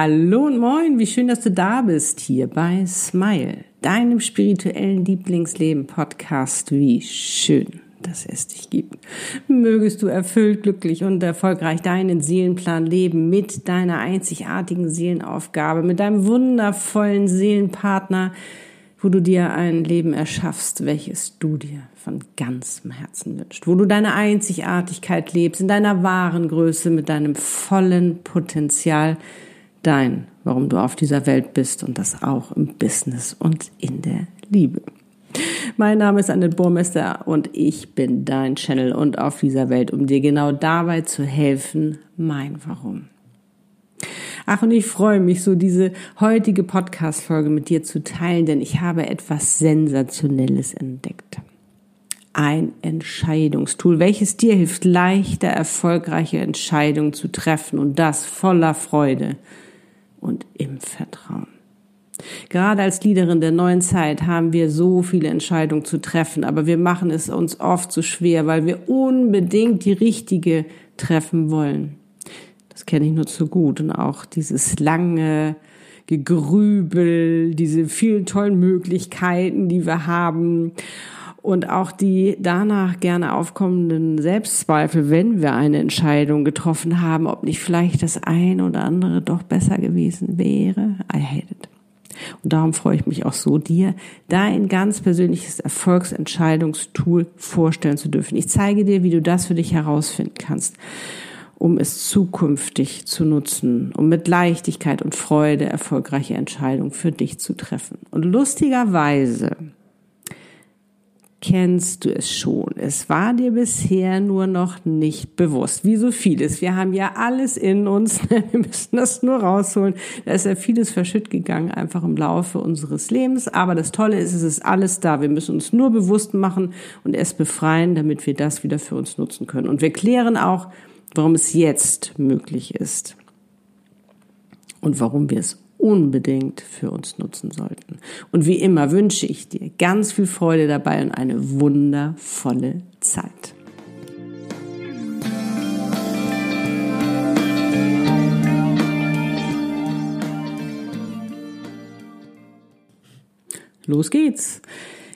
Hallo und moin, wie schön, dass du da bist hier bei Smile, deinem spirituellen Lieblingsleben Podcast. Wie schön, dass es dich gibt. Mögest du erfüllt, glücklich und erfolgreich deinen Seelenplan leben mit deiner einzigartigen Seelenaufgabe, mit deinem wundervollen Seelenpartner, wo du dir ein Leben erschaffst, welches du dir von ganzem Herzen wünschst, wo du deine Einzigartigkeit lebst, in deiner wahren Größe, mit deinem vollen Potenzial, dein, warum du auf dieser Welt bist und das auch im Business und in der Liebe. Mein Name ist Annette Burmester und ich bin dein Channel und auf dieser Welt, um dir genau dabei zu helfen, mein Warum. Ach, und ich freue mich so, diese heutige Podcast-Folge mit dir zu teilen, denn ich habe etwas Sensationelles entdeckt. Ein Entscheidungstool, welches dir hilft, leichter, erfolgreiche Entscheidungen zu treffen und das voller Freude und im Vertrauen. Gerade als Leaderin der neuen Zeit haben wir so viele Entscheidungen zu treffen, aber wir machen es uns oft so schwer, weil wir unbedingt die richtige treffen wollen. Das kenne ich nur zu gut und auch dieses lange Gegrübel, diese vielen tollen Möglichkeiten, die wir haben und auch die danach gerne aufkommenden Selbstzweifel, wenn wir eine Entscheidung getroffen haben, ob nicht vielleicht das eine oder andere doch besser gewesen wäre. I hate it. Und darum freue ich mich auch so, dir dein ganz persönliches Erfolgsentscheidungstool vorstellen zu dürfen. Ich zeige dir, wie du das für dich herausfinden kannst, um es zukünftig zu nutzen, um mit Leichtigkeit und Freude erfolgreiche Entscheidungen für dich zu treffen. Und lustigerweise kennst du es schon. Es war dir bisher nur noch nicht bewusst. Wie so vieles. Wir haben ja alles in uns. Wir müssen das nur rausholen. Da ist ja vieles verschütt gegangen, einfach im Laufe unseres Lebens. Aber das Tolle ist, es ist alles da. Wir müssen uns nur bewusst machen und es befreien, damit wir das wieder für uns nutzen können. Und wir klären auch, warum es jetzt möglich ist. Und warum wir es unbedingt für uns nutzen sollten. Und wie immer wünsche ich dir ganz viel Freude dabei und eine wundervolle Zeit. Los geht's.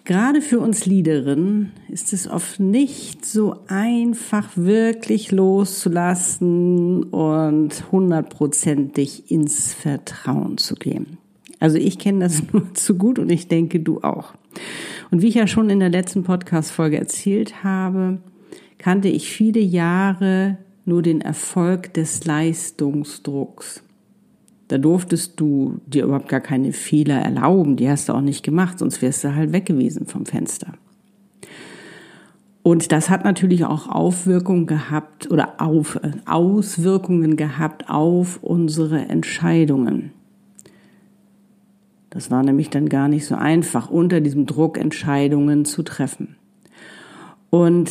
Gerade für uns Liederinnen ist es oft nicht so einfach, wirklich loszulassen und hundertprozentig ins Vertrauen zu gehen. Also ich kenne das nur zu gut und ich denke du auch. Und wie ich ja schon in der letzten Podcast-Folge erzählt habe, kannte ich viele Jahre nur den Erfolg des Leistungsdrucks. Da durftest du dir überhaupt gar keine Fehler erlauben. Die hast du auch nicht gemacht, sonst wärst du halt weg gewesen vom Fenster. Und das hat natürlich auch Aufwirkungen gehabt oder auf, äh, Auswirkungen gehabt auf unsere Entscheidungen. Das war nämlich dann gar nicht so einfach, unter diesem Druck Entscheidungen zu treffen. Und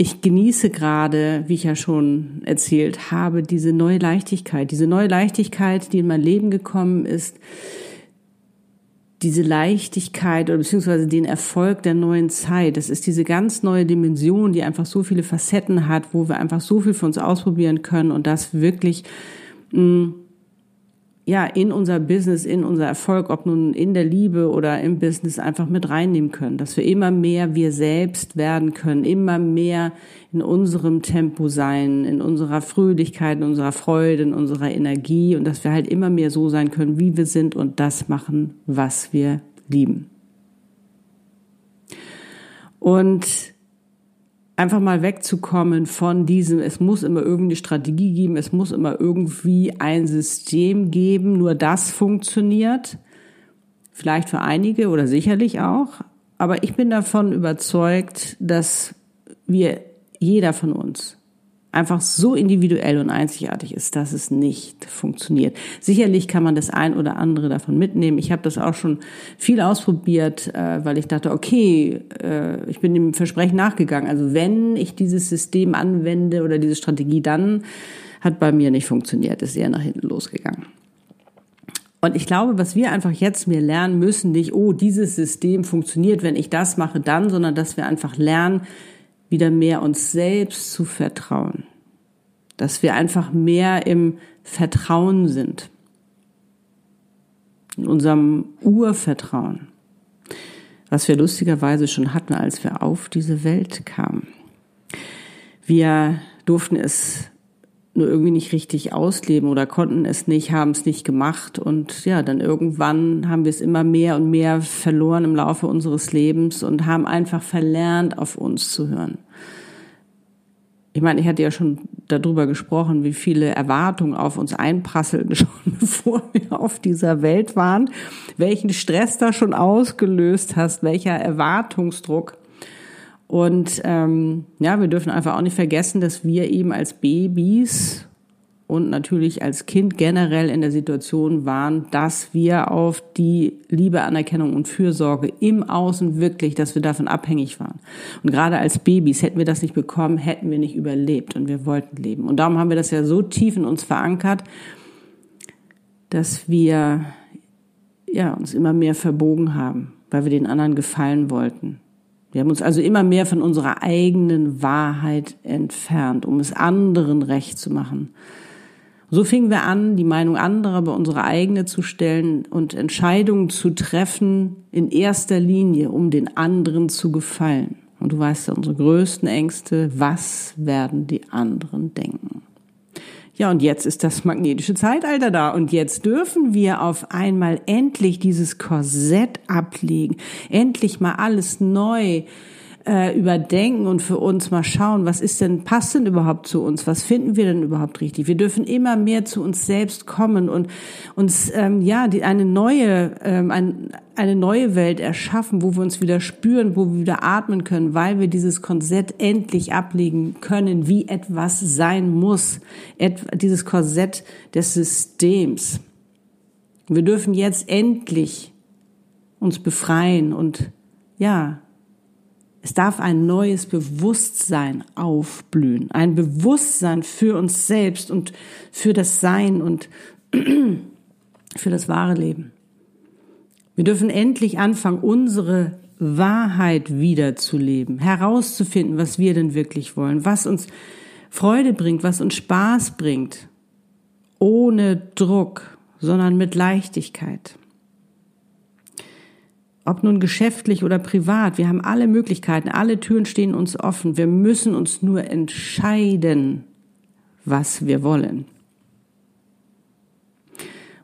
ich genieße gerade, wie ich ja schon erzählt habe, diese neue Leichtigkeit, diese neue Leichtigkeit, die in mein Leben gekommen ist, diese Leichtigkeit oder beziehungsweise den Erfolg der neuen Zeit. Das ist diese ganz neue Dimension, die einfach so viele Facetten hat, wo wir einfach so viel für uns ausprobieren können und das wirklich mh, mm, ja, in unser Business, in unser Erfolg, ob nun in der Liebe oder im Business einfach mit reinnehmen können, dass wir immer mehr wir selbst werden können, immer mehr in unserem Tempo sein, in unserer Fröhlichkeit, in unserer Freude, in unserer Energie und dass wir halt immer mehr so sein können, wie wir sind und das machen, was wir lieben. Und einfach mal wegzukommen von diesem, es muss immer irgendeine Strategie geben, es muss immer irgendwie ein System geben, nur das funktioniert. Vielleicht für einige oder sicherlich auch. Aber ich bin davon überzeugt, dass wir, jeder von uns, einfach so individuell und einzigartig ist, dass es nicht funktioniert. Sicherlich kann man das ein oder andere davon mitnehmen. Ich habe das auch schon viel ausprobiert, äh, weil ich dachte, okay, äh, ich bin dem Versprechen nachgegangen. Also wenn ich dieses System anwende oder diese Strategie, dann hat bei mir nicht funktioniert, ist eher nach hinten losgegangen. Und ich glaube, was wir einfach jetzt mehr lernen müssen, nicht, oh, dieses System funktioniert, wenn ich das mache, dann, sondern dass wir einfach lernen, wieder mehr uns selbst zu vertrauen. Dass wir einfach mehr im Vertrauen sind. In unserem Urvertrauen. Was wir lustigerweise schon hatten, als wir auf diese Welt kamen. Wir durften es nur irgendwie nicht richtig ausleben oder konnten es nicht, haben es nicht gemacht und ja, dann irgendwann haben wir es immer mehr und mehr verloren im Laufe unseres Lebens und haben einfach verlernt, auf uns zu hören. Ich meine, ich hatte ja schon darüber gesprochen, wie viele Erwartungen auf uns einprasselten, schon bevor wir auf dieser Welt waren, welchen Stress da schon ausgelöst hast, welcher Erwartungsdruck. Und ähm, ja, wir dürfen einfach auch nicht vergessen, dass wir eben als Babys und natürlich als Kind generell in der Situation waren, dass wir auf die Liebe, Anerkennung und Fürsorge im Außen wirklich, dass wir davon abhängig waren. Und gerade als Babys hätten wir das nicht bekommen, hätten wir nicht überlebt und wir wollten leben. Und darum haben wir das ja so tief in uns verankert, dass wir ja, uns immer mehr verbogen haben, weil wir den anderen gefallen wollten. Wir haben uns also immer mehr von unserer eigenen Wahrheit entfernt, um es anderen recht zu machen. So fingen wir an, die Meinung anderer bei unsere eigene zu stellen und Entscheidungen zu treffen in erster Linie, um den anderen zu gefallen. Und du weißt ja, unsere größten Ängste, was werden die anderen denken? Ja, und jetzt ist das magnetische Zeitalter da. Und jetzt dürfen wir auf einmal endlich dieses Korsett ablegen, endlich mal alles neu äh, überdenken und für uns mal schauen, was ist denn, passt denn überhaupt zu uns? Was finden wir denn überhaupt richtig? Wir dürfen immer mehr zu uns selbst kommen und uns, ähm, ja, die, eine neue, ähm, ein, eine neue Welt erschaffen, wo wir uns wieder spüren, wo wir wieder atmen können, weil wir dieses Korsett endlich ablegen können, wie etwas sein muss. Et, dieses Korsett des Systems. Wir dürfen jetzt endlich uns befreien und ja, es darf ein neues Bewusstsein aufblühen, ein Bewusstsein für uns selbst und für das Sein und für das wahre Leben. Wir dürfen endlich anfangen, unsere Wahrheit wiederzuleben, herauszufinden, was wir denn wirklich wollen, was uns Freude bringt, was uns Spaß bringt, ohne Druck, sondern mit Leichtigkeit. Ob nun geschäftlich oder privat, wir haben alle Möglichkeiten, alle Türen stehen uns offen. Wir müssen uns nur entscheiden, was wir wollen.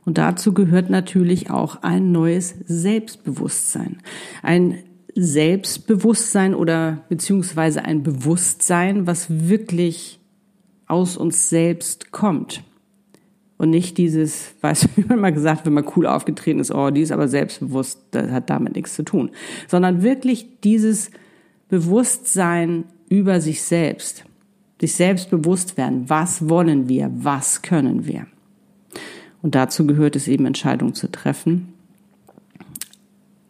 Und dazu gehört natürlich auch ein neues Selbstbewusstsein. Ein Selbstbewusstsein oder beziehungsweise ein Bewusstsein, was wirklich aus uns selbst kommt. Und nicht dieses, weißt du, wie man mal gesagt, wenn man cool aufgetreten ist, oh, die ist aber selbstbewusst, das hat damit nichts zu tun. Sondern wirklich dieses Bewusstsein über sich selbst. Sich selbst bewusst werden. Was wollen wir? Was können wir? Und dazu gehört es eben, Entscheidungen zu treffen.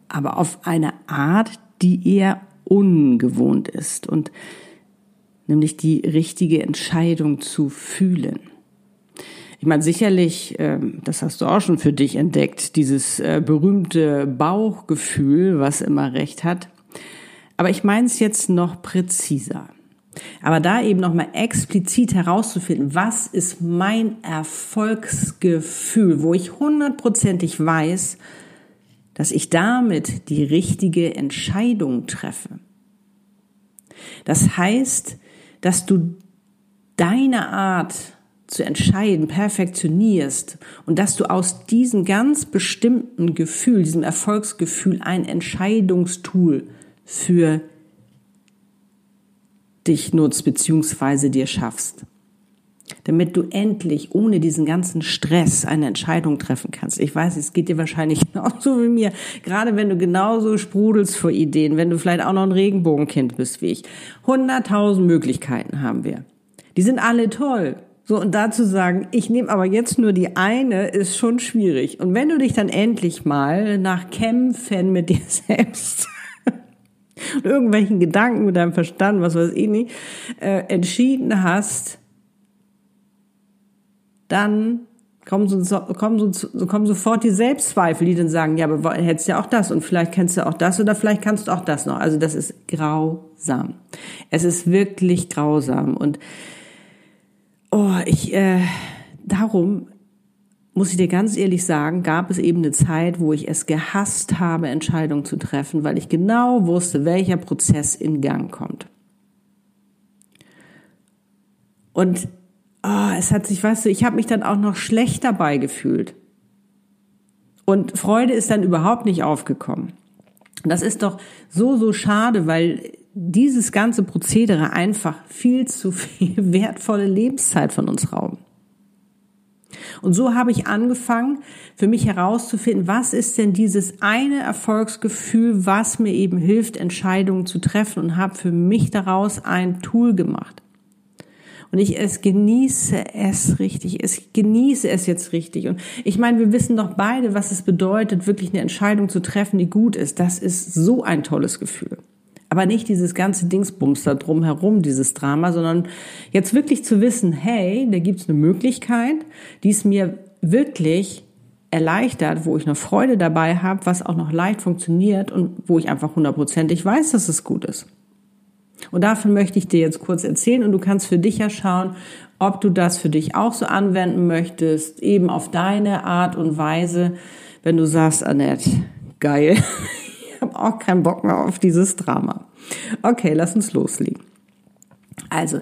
Aber auf eine Art, die eher ungewohnt ist. Und nämlich die richtige Entscheidung zu fühlen. Ich meine, sicherlich, ähm, das hast du auch schon für dich entdeckt, dieses äh, berühmte Bauchgefühl, was immer recht hat. Aber ich meine es jetzt noch präziser. Aber da eben nochmal explizit herauszufinden, was ist mein Erfolgsgefühl, wo ich hundertprozentig weiß, dass ich damit die richtige Entscheidung treffe. Das heißt, dass du deine Art zu entscheiden, perfektionierst und dass du aus diesem ganz bestimmten Gefühl, diesem Erfolgsgefühl ein Entscheidungstool für dich nutzt beziehungsweise dir schaffst. Damit du endlich ohne diesen ganzen Stress eine Entscheidung treffen kannst. Ich weiß, es geht dir wahrscheinlich genauso wie mir. Gerade wenn du genauso sprudelst vor Ideen, wenn du vielleicht auch noch ein Regenbogenkind bist wie ich. Hunderttausend Möglichkeiten haben wir. Die sind alle toll. So, und dazu sagen, ich nehme aber jetzt nur die eine, ist schon schwierig. Und wenn du dich dann endlich mal nach Kämpfen mit dir selbst und irgendwelchen Gedanken mit deinem Verstand, was weiß ich nicht, äh, entschieden hast, dann kommen, so, kommen, so, kommen sofort die Selbstzweifel, die dann sagen, ja, aber hättest ja auch das und vielleicht kennst du auch das oder vielleicht kannst du auch das noch. Also das ist grausam. Es ist wirklich grausam und Oh, ich, äh, darum muss ich dir ganz ehrlich sagen, gab es eben eine Zeit, wo ich es gehasst habe, Entscheidungen zu treffen, weil ich genau wusste, welcher Prozess in Gang kommt. Und oh, es hat sich, weißt du, ich habe mich dann auch noch schlecht dabei gefühlt. Und Freude ist dann überhaupt nicht aufgekommen. Das ist doch so, so schade, weil dieses ganze Prozedere einfach viel zu viel wertvolle Lebenszeit von uns rauben. Und so habe ich angefangen, für mich herauszufinden, was ist denn dieses eine Erfolgsgefühl, was mir eben hilft, Entscheidungen zu treffen und habe für mich daraus ein Tool gemacht. Und ich es genieße es richtig. Ich genieße es jetzt richtig. Und ich meine, wir wissen doch beide, was es bedeutet, wirklich eine Entscheidung zu treffen, die gut ist. Das ist so ein tolles Gefühl. Aber nicht dieses ganze Dingsbums da drumherum, dieses Drama, sondern jetzt wirklich zu wissen, hey, da gibt's eine Möglichkeit, die es mir wirklich erleichtert, wo ich noch Freude dabei habe, was auch noch leicht funktioniert und wo ich einfach hundertprozentig weiß, dass es gut ist. Und davon möchte ich dir jetzt kurz erzählen und du kannst für dich ja schauen, ob du das für dich auch so anwenden möchtest, eben auf deine Art und Weise, wenn du sagst, Annette, geil, ich habe auch keinen Bock mehr auf dieses Drama. Okay, lass uns loslegen. Also,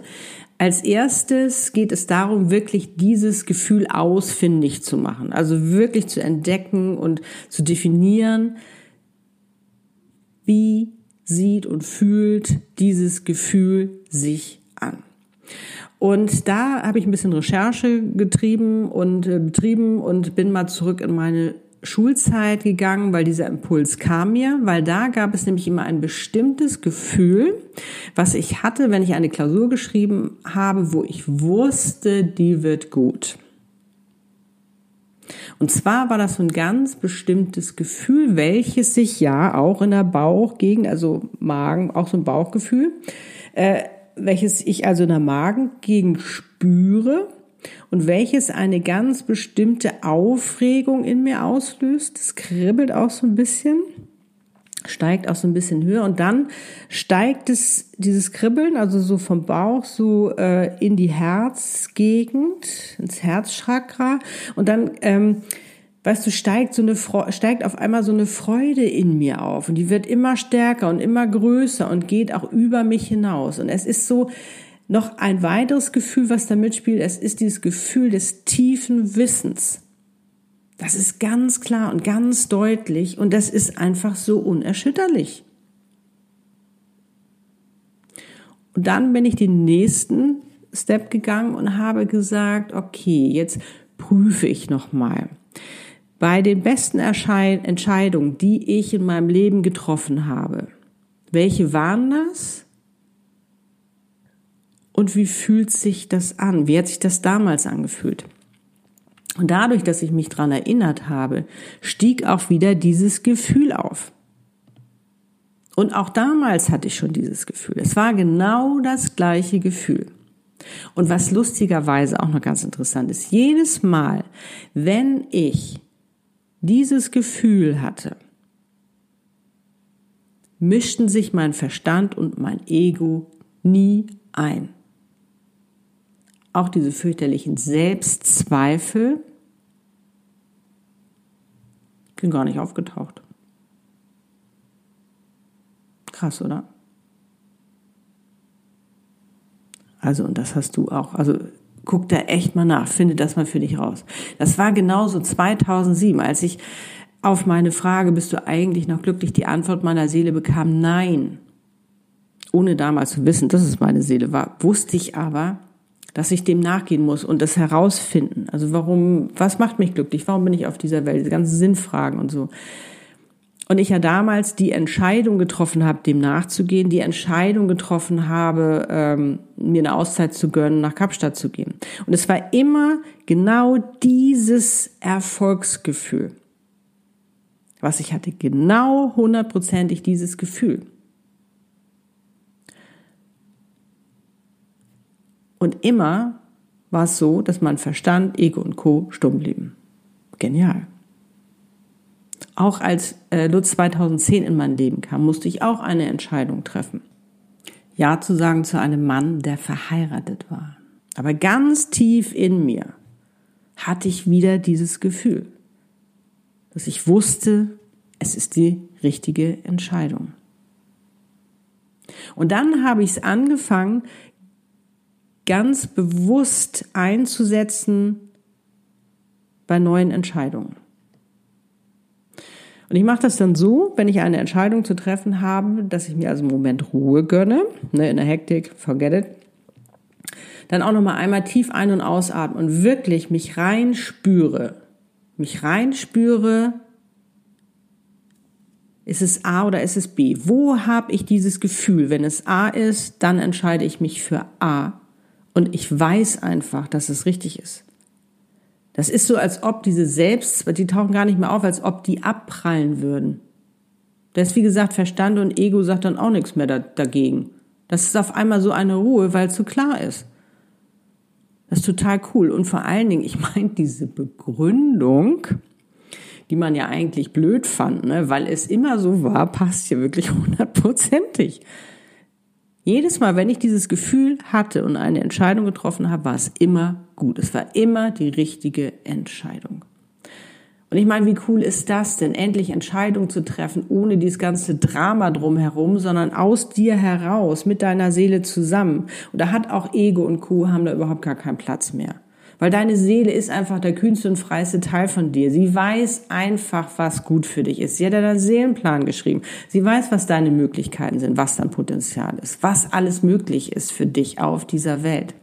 als erstes geht es darum, wirklich dieses Gefühl ausfindig zu machen. Also wirklich zu entdecken und zu definieren, wie sieht und fühlt dieses Gefühl sich an. Und da habe ich ein bisschen Recherche getrieben und äh, betrieben und bin mal zurück in meine Schulzeit gegangen, weil dieser Impuls kam mir, weil da gab es nämlich immer ein bestimmtes Gefühl, was ich hatte, wenn ich eine Klausur geschrieben habe, wo ich wusste, die wird gut. Und zwar war das so ein ganz bestimmtes Gefühl, welches sich ja auch in der Bauchgegend, also Magen, auch so ein Bauchgefühl, äh, welches ich also in der Magengegend spüre und welches eine ganz bestimmte Aufregung in mir auslöst. Es kribbelt auch so ein bisschen, steigt auch so ein bisschen höher. Und dann steigt es, dieses Kribbeln, also so vom Bauch so äh, in die Herzgegend, ins Herzchakra. Und dann ähm, weißt du, steigt so eine steigt auf einmal so eine Freude in mir auf. Und die wird immer stärker und immer größer und geht auch über mich hinaus. Und es ist so noch ein weiteres Gefühl, was da mitspielt, es ist dieses Gefühl des tiefen Wissens. Das ist ganz klar und ganz deutlich und das ist einfach so unerschütterlich. Und dann bin ich den nächsten Step gegangen und habe gesagt, okay, jetzt prüfe ich nochmal. Bei den besten Entscheidungen, die ich in meinem Leben getroffen habe, welche waren das? Und wie fühlt sich das an? Wie hat sich das damals angefühlt? Und dadurch, dass ich mich dran erinnert habe, stieg auch wieder dieses Gefühl auf. Und auch damals hatte ich schon dieses Gefühl. Es war genau das gleiche Gefühl. Und was lustigerweise auch noch ganz interessant ist, jedes Mal, wenn ich dieses Gefühl hatte, mischten sich mein Verstand und mein Ego nie ein auch diese fürchterlichen Selbstzweifel sind gar nicht aufgetaucht. Krass, oder? Also, und das hast du auch. Also, guck da echt mal nach, finde das mal für dich raus. Das war genauso 2007, als ich auf meine Frage, bist du eigentlich noch glücklich, die Antwort meiner Seele bekam, nein. Ohne damals zu wissen, dass es meine Seele war, wusste ich aber, dass ich dem nachgehen muss und das herausfinden. Also warum, was macht mich glücklich? Warum bin ich auf dieser Welt? Diese ganzen Sinnfragen und so. Und ich ja damals die Entscheidung getroffen habe, dem nachzugehen, die Entscheidung getroffen habe, ähm, mir eine Auszeit zu gönnen, nach Kapstadt zu gehen. Und es war immer genau dieses Erfolgsgefühl, was ich hatte, genau hundertprozentig dieses Gefühl. Und immer war es so, dass mein Verstand, Ego und Co. stumm blieben. Genial. Auch als äh, Lutz 2010 in mein Leben kam, musste ich auch eine Entscheidung treffen. Ja zu sagen zu einem Mann, der verheiratet war. Aber ganz tief in mir hatte ich wieder dieses Gefühl, dass ich wusste, es ist die richtige Entscheidung. Und dann habe ich es angefangen, ganz bewusst einzusetzen bei neuen Entscheidungen. Und ich mache das dann so, wenn ich eine Entscheidung zu treffen habe, dass ich mir also einen Moment Ruhe gönne, ne, in der Hektik, forget it, dann auch nochmal einmal tief ein- und ausatmen und wirklich mich reinspüre, mich reinspüre, ist es A oder ist es B? Wo habe ich dieses Gefühl? Wenn es A ist, dann entscheide ich mich für A. Und ich weiß einfach, dass es richtig ist. Das ist so, als ob diese Selbst, die tauchen gar nicht mehr auf, als ob die abprallen würden. Das ist wie gesagt, Verstand und Ego sagt dann auch nichts mehr da, dagegen. Das ist auf einmal so eine Ruhe, weil es so klar ist. Das ist total cool. Und vor allen Dingen, ich meine, diese Begründung, die man ja eigentlich blöd fand, ne, weil es immer so war, passt hier wirklich hundertprozentig. Jedes Mal, wenn ich dieses Gefühl hatte und eine Entscheidung getroffen habe, war es immer gut. Es war immer die richtige Entscheidung. Und ich meine, wie cool ist das denn, endlich Entscheidungen zu treffen, ohne dieses ganze Drama drumherum, sondern aus dir heraus, mit deiner Seele zusammen. Und da hat auch Ego und Co. haben da überhaupt gar keinen Platz mehr. Weil deine Seele ist einfach der kühnste und freiste Teil von dir. Sie weiß einfach, was gut für dich ist. Sie hat ja deinen Seelenplan geschrieben. Sie weiß, was deine Möglichkeiten sind, was dein Potenzial ist, was alles möglich ist für dich auf dieser Welt.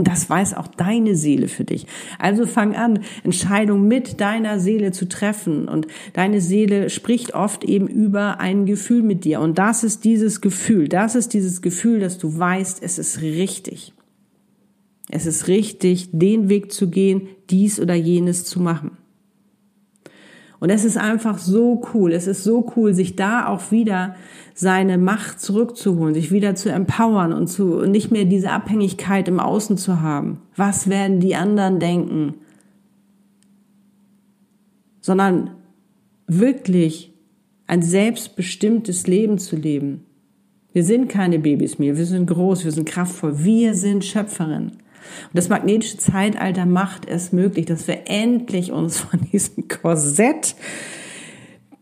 Und das weiß auch deine Seele für dich. Also fang an, Entscheidungen mit deiner Seele zu treffen. Und deine Seele spricht oft eben über ein Gefühl mit dir. Und das ist dieses Gefühl. Das ist dieses Gefühl, dass du weißt, es ist richtig. Es ist richtig, den Weg zu gehen, dies oder jenes zu machen. Und es ist einfach so cool. Es ist so cool, sich da auch wieder seine Macht zurückzuholen, sich wieder zu empowern und zu nicht mehr diese Abhängigkeit im Außen zu haben. Was werden die anderen denken? Sondern wirklich ein selbstbestimmtes Leben zu leben. Wir sind keine Babys mehr. Wir sind groß. Wir sind kraftvoll. Wir sind Schöpferin. Und das magnetische Zeitalter macht es möglich, dass wir endlich uns von diesem Korsett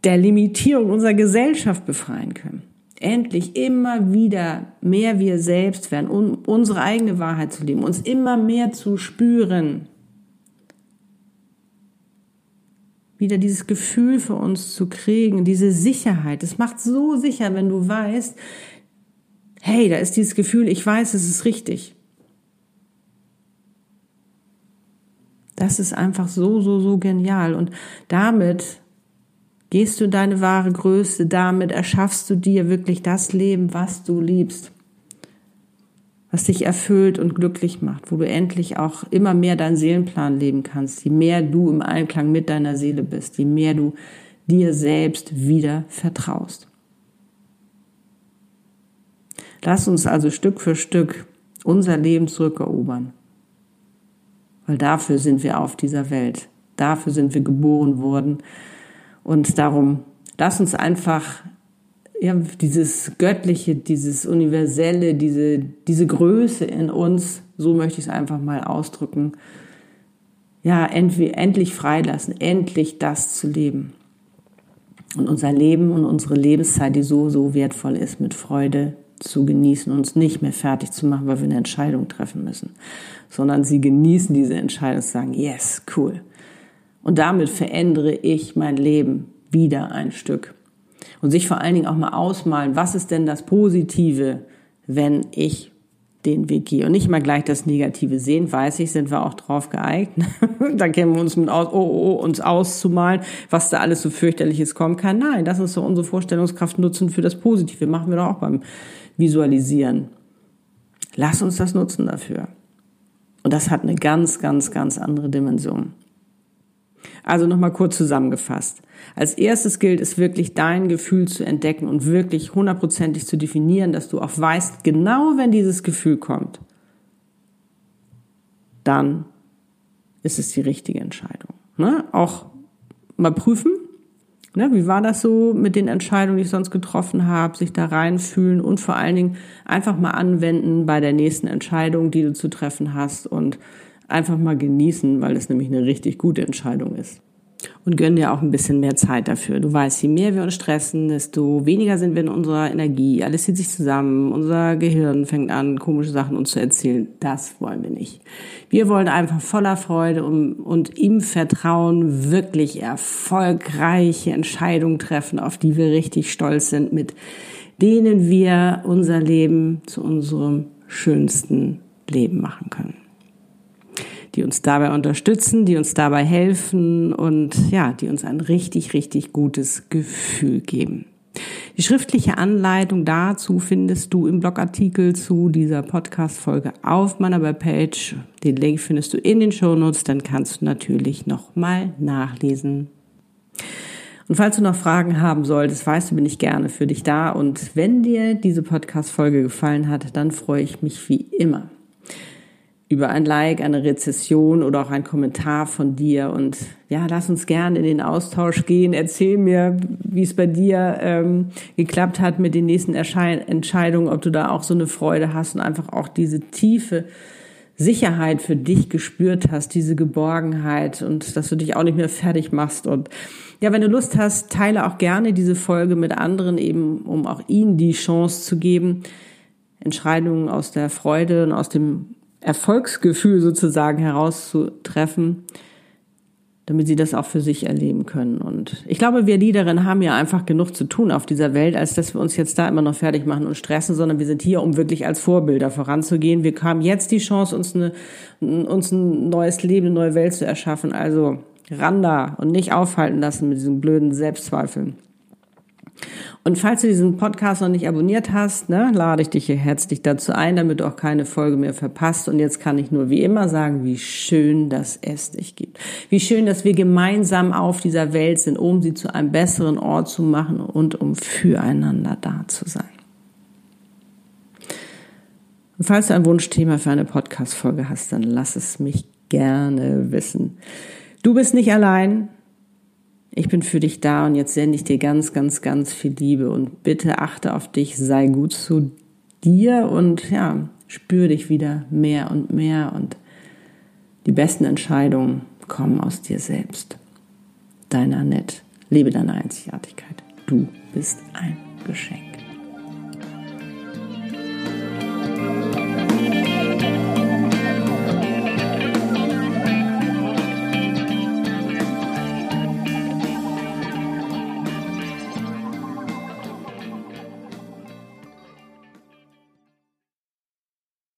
der Limitierung unserer Gesellschaft befreien können. Endlich immer wieder mehr wir selbst werden, um unsere eigene Wahrheit zu leben, uns immer mehr zu spüren. Wieder dieses Gefühl für uns zu kriegen, diese Sicherheit. Es macht so sicher, wenn du weißt, hey, da ist dieses Gefühl, ich weiß, es ist richtig. Das ist einfach so, so, so genial. Und damit gehst du deine wahre Größe, damit erschaffst du dir wirklich das Leben, was du liebst, was dich erfüllt und glücklich macht, wo du endlich auch immer mehr deinen Seelenplan leben kannst, je mehr du im Einklang mit deiner Seele bist, je mehr du dir selbst wieder vertraust. Lass uns also Stück für Stück unser Leben zurückerobern. Weil dafür sind wir auf dieser Welt. Dafür sind wir geboren worden. Und darum, lass uns einfach ja, dieses Göttliche, dieses Universelle, diese, diese Größe in uns, so möchte ich es einfach mal ausdrücken, ja, endlich freilassen, endlich das zu leben. Und unser Leben und unsere Lebenszeit, die so, so wertvoll ist, mit Freude zu genießen, uns nicht mehr fertig zu machen, weil wir eine Entscheidung treffen müssen, sondern sie genießen diese Entscheidung und sagen, yes, cool. Und damit verändere ich mein Leben wieder ein Stück. Und sich vor allen Dingen auch mal ausmalen, was ist denn das Positive, wenn ich den Weg gehe und nicht mal gleich das Negative sehen, weiß ich, sind wir auch drauf geeignet. da kennen wir uns mit aus, oh, oh, oh, uns auszumalen, was da alles so fürchterliches kommen kann. Nein, das ist so unsere Vorstellungskraft nutzen für das Positive. Machen wir doch auch beim Visualisieren. Lass uns das nutzen dafür. Und das hat eine ganz, ganz, ganz andere Dimension. Also nochmal kurz zusammengefasst. Als erstes gilt es wirklich, dein Gefühl zu entdecken und wirklich hundertprozentig zu definieren, dass du auch weißt, genau wenn dieses Gefühl kommt, dann ist es die richtige Entscheidung. Ne? Auch mal prüfen, ne? wie war das so mit den Entscheidungen, die ich sonst getroffen habe, sich da reinfühlen und vor allen Dingen einfach mal anwenden bei der nächsten Entscheidung, die du zu treffen hast und einfach mal genießen, weil es nämlich eine richtig gute Entscheidung ist und gönn dir auch ein bisschen mehr Zeit dafür. Du weißt, je mehr wir uns stressen, desto weniger sind wir in unserer Energie. Alles zieht sich zusammen. Unser Gehirn fängt an, komische Sachen uns zu erzählen. Das wollen wir nicht. Wir wollen einfach voller Freude und im Vertrauen wirklich erfolgreiche Entscheidungen treffen, auf die wir richtig stolz sind, mit denen wir unser Leben zu unserem schönsten Leben machen können die uns dabei unterstützen, die uns dabei helfen und ja, die uns ein richtig, richtig gutes Gefühl geben. Die schriftliche Anleitung dazu findest du im Blogartikel zu dieser Podcast-Folge auf meiner Webpage. Den Link findest du in den Shownotes, dann kannst du natürlich nochmal nachlesen. Und falls du noch Fragen haben solltest, weißt du, bin ich gerne für dich da. Und wenn dir diese Podcast-Folge gefallen hat, dann freue ich mich wie immer über ein Like, eine Rezession oder auch ein Kommentar von dir. Und ja, lass uns gerne in den Austausch gehen. Erzähl mir, wie es bei dir ähm, geklappt hat mit den nächsten Erschein Entscheidungen, ob du da auch so eine Freude hast und einfach auch diese tiefe Sicherheit für dich gespürt hast, diese Geborgenheit und dass du dich auch nicht mehr fertig machst. Und ja, wenn du Lust hast, teile auch gerne diese Folge mit anderen, eben um auch ihnen die Chance zu geben, Entscheidungen aus der Freude und aus dem Erfolgsgefühl sozusagen herauszutreffen, damit sie das auch für sich erleben können. Und ich glaube, wir Liederinnen haben ja einfach genug zu tun auf dieser Welt, als dass wir uns jetzt da immer noch fertig machen und stressen, sondern wir sind hier, um wirklich als Vorbilder voranzugehen. Wir haben jetzt die Chance, uns, eine, uns ein neues Leben, eine neue Welt zu erschaffen. Also ran da und nicht aufhalten lassen mit diesen blöden Selbstzweifeln. Und falls du diesen Podcast noch nicht abonniert hast, ne, lade ich dich hier herzlich dazu ein, damit du auch keine Folge mehr verpasst. Und jetzt kann ich nur wie immer sagen, wie schön, dass es dich gibt. Wie schön, dass wir gemeinsam auf dieser Welt sind, um sie zu einem besseren Ort zu machen und um füreinander da zu sein. Und falls du ein Wunschthema für eine Podcast-Folge hast, dann lass es mich gerne wissen. Du bist nicht allein. Ich bin für dich da und jetzt sende ich dir ganz, ganz, ganz viel Liebe und bitte achte auf dich, sei gut zu dir und ja, spür dich wieder mehr und mehr und die besten Entscheidungen kommen aus dir selbst. Deiner Annette, lebe deine Einzigartigkeit. Du bist ein Geschenk.